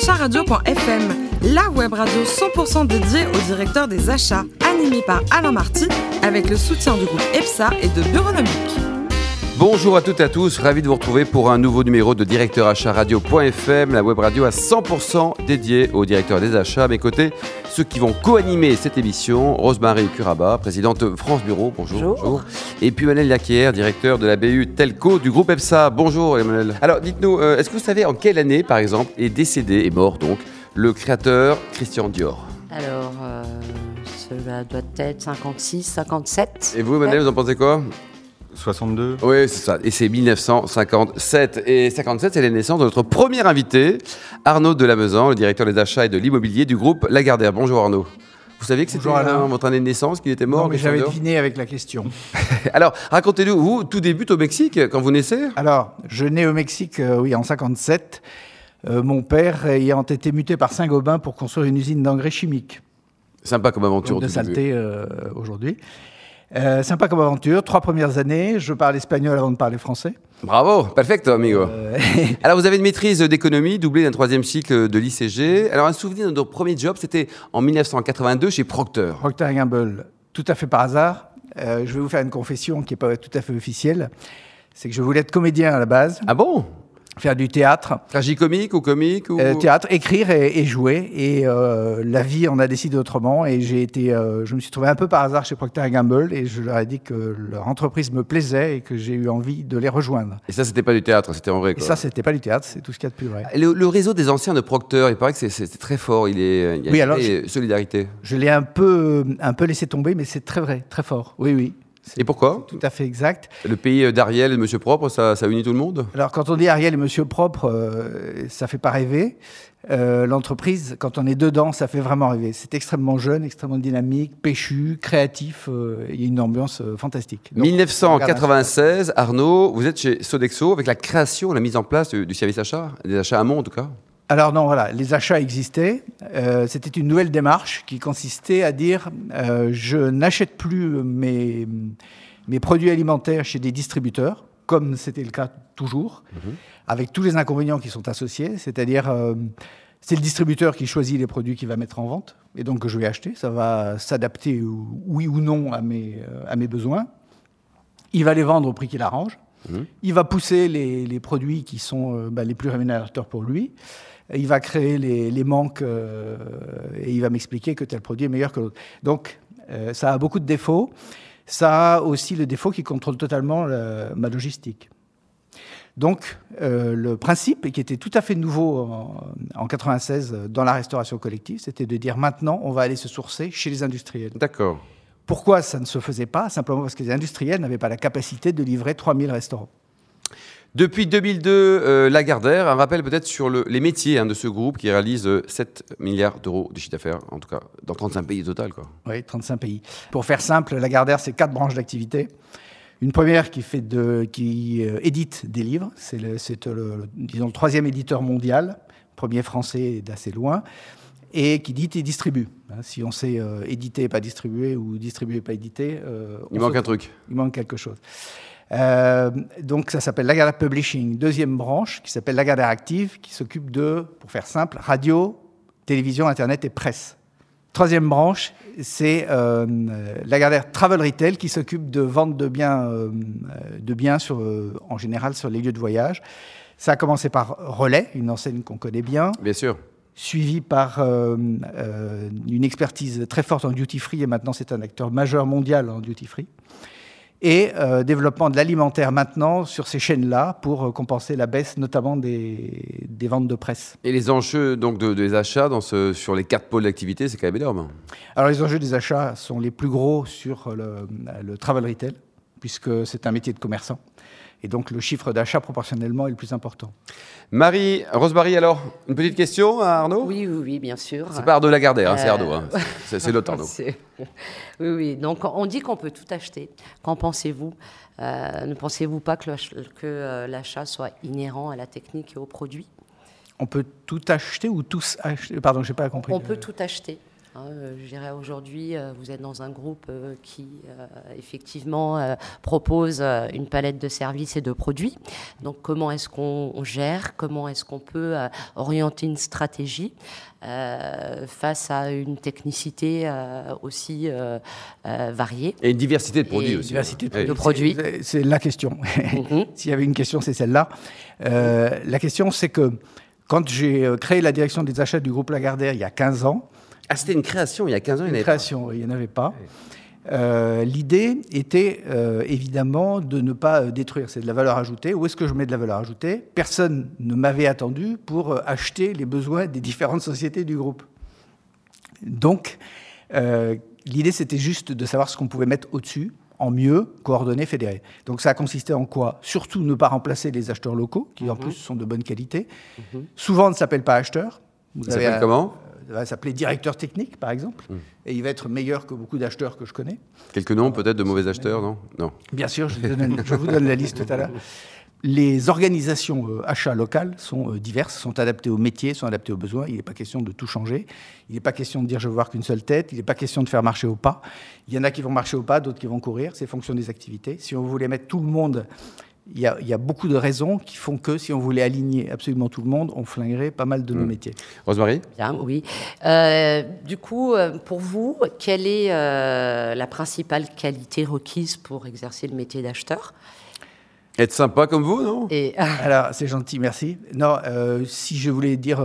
acharadio.fm, la web radio 100% dédiée au directeur des achats, animée par Alain Marty, avec le soutien du groupe EPSA et de Bureaunomique. Bonjour à toutes et à tous, ravi de vous retrouver pour un nouveau numéro de Directeur Achat Radio.fm, la web radio à 100% dédiée au directeur des achats. À mes côtés, ceux qui vont co-animer cette émission, Rosemary Curaba, présidente France Bureau, bonjour. Bonjour. Et puis Emmanuel Laquière, directeur de la BU Telco du groupe EPSA. Bonjour Emmanuel. Alors dites-nous, euh, est-ce que vous savez en quelle année, par exemple, est décédé, est mort donc, le créateur Christian Dior? Alors, euh, cela doit être 56, 57. Et vous Emmanuel, vous en pensez quoi? 62 Oui, c'est ça. Et c'est 1957. Et 57, c'est la naissance de notre premier invité, Arnaud Delamezan, le directeur des achats et de l'immobilier du groupe Lagardère. Bonjour Arnaud. Vous saviez que c'était euh, votre année de naissance, qu'il était mort Non, mais Christian j'avais deviné avec la question. Alors, racontez-nous, vous, tout débute au Mexique quand vous naissez? Alors, je nais au Mexique, euh, oui, en 57. euh, mon père ayant été muté par Saint-Gobain pour construire une usine d'engrais chimiques. Sympa comme aventure. Donc de saleté euh, aujourd'hui. Euh, sympa comme aventure. Trois premières années, je parle espagnol avant de parler français. Bravo, perfecto, amigo. Euh, Alors, vous avez une maîtrise d'économie doublée d'un troisième cycle de l'ICG. Alors, un souvenir de notre premier job, c'était en 1982 chez Procter. Procter Gamble, tout à fait par hasard. Euh, je vais vous faire une confession qui n'est pas tout à fait officielle. C'est que je voulais être comédien à la base, Ah bon? Faire du théâtre. Tragicomique ou comique ou... Euh, théâtre, écrire et, et jouer. Et euh, la vie en a décidé autrement. Et j'ai été, euh, je me suis trouvé un peu par hasard chez Procter Gamble et je leur ai dit que leur entreprise me plaisait et que j'ai eu envie de les rejoindre. Et ça, c'était pas du théâtre, c'était en vrai. Et Quoi. ça, c'était pas du théâtre, c'est tout ce qu'il y a de plus vrai. Le, le réseau des anciens de Procter, il paraît que c'est- très fort. Il est, il y a Oui, une alors, solidarité. Je l'ai un peu, un peu laissé tomber, mais c'est très vrai, très fort. Oui, oui. Et pourquoi tout à fait exact. Le pays d'Ariel et de Monsieur Propre, ça, ça unit tout le monde? Alors, quand on dit Ariel et Monsieur Propre, euh, ça fait pas rêver. Euh, L'entreprise, quand on est dedans, ça fait vraiment rêver. C'est extrêmement jeune, extrêmement dynamique, péchu, créatif. euh, Il y a une ambiance euh, fantastique. Donc, 1996, Arnaud, vous êtes chez Sodexo avec la création, la mise en place du, du service achat, des achats amont en tout cas? Alors non, voilà, les achats existaient. Euh, C'était une nouvelle démarche qui consistait à dire euh, je n'achète plus mes, mes produits alimentaires chez des distributeurs, comme c'était le cas toujours, avec tous les inconvénients qui sont associés, c'est-à-dire euh, c'est le distributeur qui choisit les produits qu'il va mettre en vente, et donc que je vais acheter. Ça va s'adapter, ou- oui ou non, à mes, à mes besoins. Il va les vendre au prix qu'il arrange. Il va pousser les, les produits qui sont bah, les plus rémunérateurs pour lui. Il va créer les, les manques euh, et il va m'expliquer que tel produit est meilleur que l'autre. Donc, euh, ça a beaucoup de défauts. Ça a aussi le défaut qu'il contrôle totalement la- ma logistique. Donc, euh, le principe, et qui était tout à fait nouveau en, en 96 euh, dans la restauration collective, c'était de dire maintenant, on va aller se sourcer chez les industriels. D'accord. Pourquoi ça ne se faisait pas? Simplement parce que les industriels n'avaient pas la capacité de livrer 3000 restaurants. Depuis 2002, euh, Lagardère, un rappel peut-être sur le- les métiers hein, de ce groupe qui réalise euh, 7 milliards d'euros de chiffre d'affaires, en tout cas dans 35 pays au total. Quoi. Oui, 35 pays. Pour faire simple, Lagardère, c'est quatre branches d'activité. Une première qui, fait de, qui euh, édite des livres. C'est le, c'est le- le- disons, le troisième éditeur mondial, premier français d'assez loin, et qui édite et distribue. Hein, si on sait euh, éditer et pas distribuer, ou distribuer et pas éditer, euh, Il manque un truc. Il manque quelque chose. Euh, donc ça s'appelle Lagardère Publishing, deuxième branche qui s'appelle Lagardère Active, qui s'occupe de, pour faire simple, radio, télévision, internet et presse. Troisième branche, c'est euh, Lagardère Travel Retail qui s'occupe de vente de biens, euh, de biens sur, euh, en général sur les lieux de voyage. Ça a commencé par Relais, une enseigne qu'on connaît bien, Bien sûr. suivi par euh, euh, une expertise très forte en duty free, et maintenant c'est un acteur majeur mondial en duty free. Et euh, développement de l'alimentaire maintenant sur ces chaînes-là pour euh, compenser la baisse notamment des, des ventes de presse. Et les enjeux donc, de- des achats dans ce, sur les quatre pôles d'activité, c'est quand même énorme. Alors les enjeux des achats sont les plus gros sur le, le travel retail, puisque c'est un métier de commerçant. Et donc le chiffre d'achat proportionnellement est le plus important. Marie, Rosemary, alors, une petite question à Arnaud? Oui, oui, oui, bien sûr. C'est pas Arnaud Lagardère, hein, c'est Euh, Arnaud. hein. C'est c'est l'autre Arnaud. C'est- Oui, oui. Donc, on dit qu'on peut tout acheter. Qu'en pensez-vous? Euh, Ne pensez-vous pas que euh, l'achat soit inhérent à la technique et au produit? On peut tout acheter ou tous acheter? Pardon, je n'ai pas compris. On peut tout acheter. Hein, euh, je dirais aujourd'hui, euh, vous êtes dans un groupe euh, qui effectivement propose une palette de services et de produits. Donc comment est-ce qu'on gère? Comment est-ce qu'on peut orienter une stratégie face à une technicité aussi variée? Et une diversité de produits aussi. Diversité de, produits. C'est la question. Mhm. S'il y avait une question, c'est celle-là. la question, c'est que quand j'ai créé la direction des achats du groupe Lagardère il y a 15 ans, ah, c'était une création il y a 15 ans, il n'y en avait création, pas. il n'y en avait pas. Euh, l'idée était euh, évidemment de ne pas euh, détruire. C'est de la valeur ajoutée. Où est-ce que je mets de la valeur ajoutée? Personne ne m'avait attendu pour acheter les besoins des différentes sociétés du groupe. Donc, l'idée c'était juste de savoir ce qu'on pouvait mettre au-dessus en mieux coordonné, fédéré. Donc ça a consisté en quoi? Surtout ne pas remplacer les acheteurs locaux, qui en mhm. plus sont de bonne qualité. Mhm. Souvent ne s'appellent pas acheteurs. Vous s'appelle comment? Va s'appeler directeur technique, par exemple, hmm. et il va être meilleur que beaucoup d'acheteurs que je connais. Quelques noms peut-être de mauvais acheteurs, non? Non. Bien sûr, je, vous donne la liste tout à l'heure. Les organisations euh, achats locales sont euh, diverses, sont adaptées aux métiers, sont adaptées aux besoins. Il n'est pas question de tout changer. Il n'est pas question de dire je veux voir qu'une seule tête. Il n'est pas question de faire marcher au pas. Il y en a qui vont marcher au pas, d'autres qui vont courir. C'est fonction des activités. Si on voulait mettre tout le monde il y, a, beaucoup de raisons qui font que si on voulait aligner absolument tout le monde, on flinguerait pas mal de nos hmm. métiers. Rosemary Bien, oui. Euh, du coup, euh, pour vous, quelle est euh, la principale qualité requise pour exercer le métier d'acheteur? Être sympa comme vous, non? Et... Alors, c'est gentil, merci. Non, si je voulais dire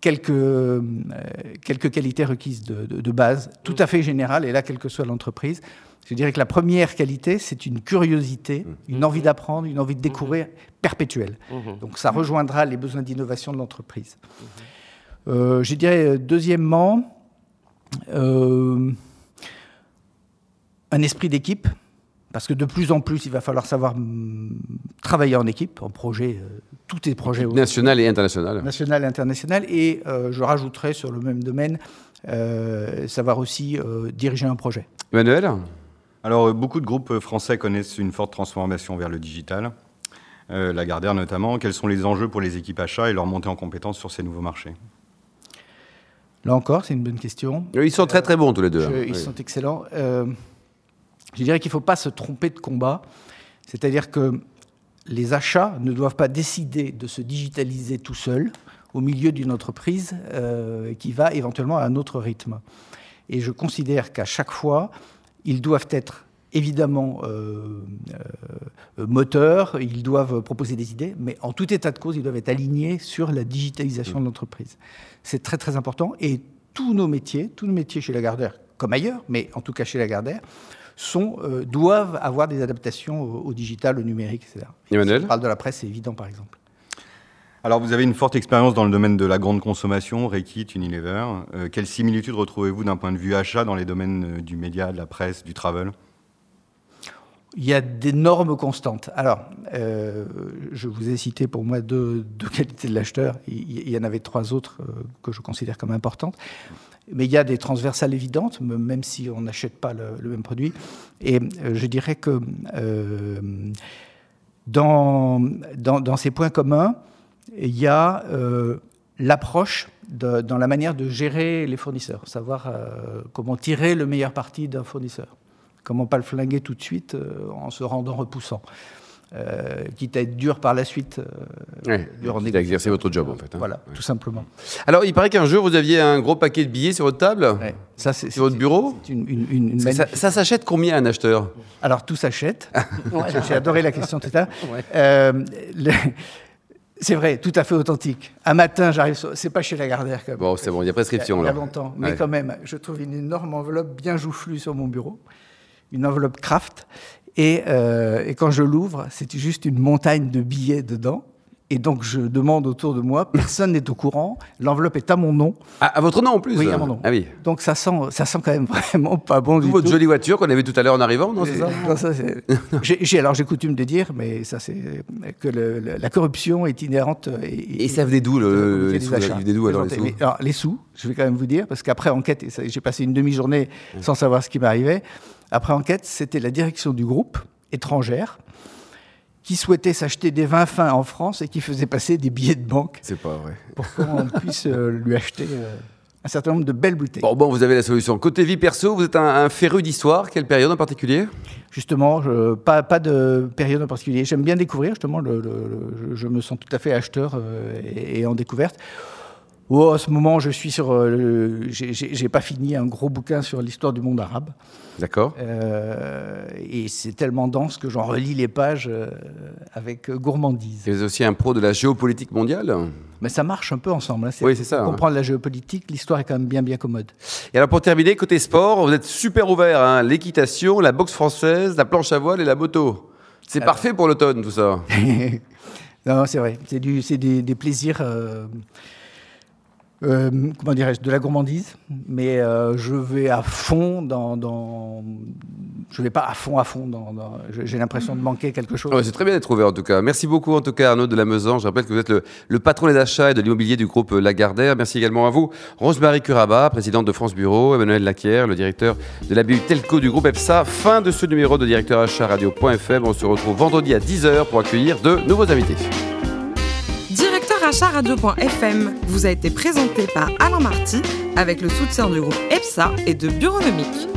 quelques, quelques qualités requises de, de, base, tout à fait générales, et là, quelle que soit l'entreprise, je dirais que la première qualité, c'est une curiosité, mmh. une envie d'apprendre, une envie de découvrir mmh. perpétuelle. Mmh. Donc ça rejoindra les besoins d'innovation de l'entreprise. Euh, je dirais euh, deuxièmement, euh, un esprit d'équipe, parce que de plus en plus, il va falloir savoir travailler en équipe, en projet, tous les projets. National et international. National et international. Et je rajouterai sur le même domaine, savoir aussi diriger un projet. Emmanuel? Alors, euh, beaucoup de groupes euh, français connaissent une forte transformation vers le digital. Euh, Lagardère notamment. Quels sont les enjeux pour les équipes achats et leur montée en compétence sur ces nouveaux marchés? Là encore, c'est une bonne question. Ils sont très très bons tous les deux. Hein. ils sont excellents. je dirais qu'il ne faut pas se tromper de combat. C'est-à-dire que les achats ne doivent pas décider de se digitaliser tout seuls au milieu d'une entreprise qui va éventuellement à un autre rythme. Et je considère qu'à chaque fois, ils doivent être évidemment euh, euh, moteurs, ils doivent proposer des idées, mais en tout état de cause, ils doivent être alignés sur la digitalisation de l'entreprise. C'est très très important et tous nos métiers, tous nos métiers chez Lagardère, comme ailleurs, mais en tout cas chez Lagardère, sont, euh, doivent avoir des adaptations au, digital, au numérique, etc. Emmanuel Si on parle de la presse, c'est évident par exemple. Alors, vous avez une forte expérience dans le domaine de la grande consommation, Rekit, Unilever. Euh, quelles similitudes retrouvez-vous d'un point de vue achat dans les domaines euh, du média, de la presse, du travel? Il y a d'énormes constantes. Alors, euh, je vous ai cité pour moi deux, qualités de l'acheteur. Il, y en avait trois autres que je considère comme importantes. Mais il y a des transversales évidentes, même si on n'achète pas le, même produit. Et je dirais que dans, ces points communs, il y a euh, l'approche dans la manière de gérer les fournisseurs, savoir euh, comment tirer le meilleur parti d'un fournisseur, comment pas le flinguer tout de suite euh, en se rendant repoussant. quitte à être dur par la suite. Euh, ouais, exercer votre job en fait. Hein. Voilà, tout simplement. Alors, il paraît qu'un jour, vous aviez un gros paquet de billets sur votre table ouais. Ça, c'est votre bureau une, Ça, s'achète combien un acheteur? Alors, tout s'achète. J'ai adoré la question tout à l'heure. C'est vrai, tout à fait authentique. Un matin, j'arrive, c'est pas chez Lagardère. Quand Bon, c'est bon, il y a prescription là. Il y a longtemps, mais quand même, je trouve une énorme enveloppe bien joufflue sur mon bureau, une enveloppe Kraft, et, euh, et quand je l'ouvre, c'est juste une montagne de billets dedans. Et donc, je demande autour de moi, personne n'est au courant, l'enveloppe est à mon nom. Ah, à votre nom en plus Oui, à mon nom. Ah oui. Donc, ça sent, ça sent quand même vraiment pas bon du votre jolie voiture qu'on avait tout à l'heure en arrivant, non, c'est ça, j'ai, Alors, j'ai coutume de dire, mais ça, c'est que la corruption est inhérente. Et, et ça venait d'où, le, les, sous, d'où alors, les sous alors, les sous, je vais quand même vous dire, parce qu'après enquête, j'ai passé une demi-journée sans savoir ce qui m'arrivait. Après enquête, c'était la direction du groupe étrangère qui souhaitait s'acheter des vins fins en France et qui faisait passer des billets de banque. C'est pas vrai. Pour qu'on puisse euh, lui acheter. Euh, un certain nombre de belles bouteilles. Bon, bon, vous avez la solution. Côté vie perso, vous êtes un, un féru d'histoire. Quelle période en particulier? Justement, je, pas, pas de période en particulier. J'aime bien découvrir, justement, le, le, le, je me sens tout à fait acheteur euh, et, et, en découverte. Oh, à ce moment, je suis sur. Euh, J'ai pas fini un gros bouquin sur l'histoire du monde arabe. D'accord. Euh, et c'est tellement dense que j'en relis les pages euh, avec gourmandise. Vous êtes aussi un pro de la géopolitique mondiale? Mais ça marche un peu ensemble. Hein. Oui, c'est ça. Pour comprendre hein. la géopolitique, l'histoire est quand même bien, bien commode. Et alors, pour terminer, côté sport, vous êtes super ouvert. Hein. L'équitation, la boxe française, la planche à voile et la moto. C'est parfait pour l'automne, tout ça. non, c'est vrai. C'est des, des, plaisirs. Euh, comment dirais-je, de la gourmandise, mais euh, je vais à fond dans, dans, je vais pas à fond à fond j'ai l'impression de manquer quelque chose. C'est très bien d'être ouvert en tout cas. Merci beaucoup en tout cas Arnaud de la Meusan. Je rappelle que vous êtes le, patron des achats et de l'immobilier du groupe Lagardère. Merci également à vous, Rosemary Curaba, présidente de France Bureau, Emmanuel Laquière, le directeur de la BU Telco du groupe EPSA. Fin de ce numéro de directeur achat radio.fm. On se retrouve vendredi à 10h pour accueillir de nouveaux invités acharadio.fm vous a été présenté par Alain Marty avec le soutien du groupe EPSA et de Bureaunomique.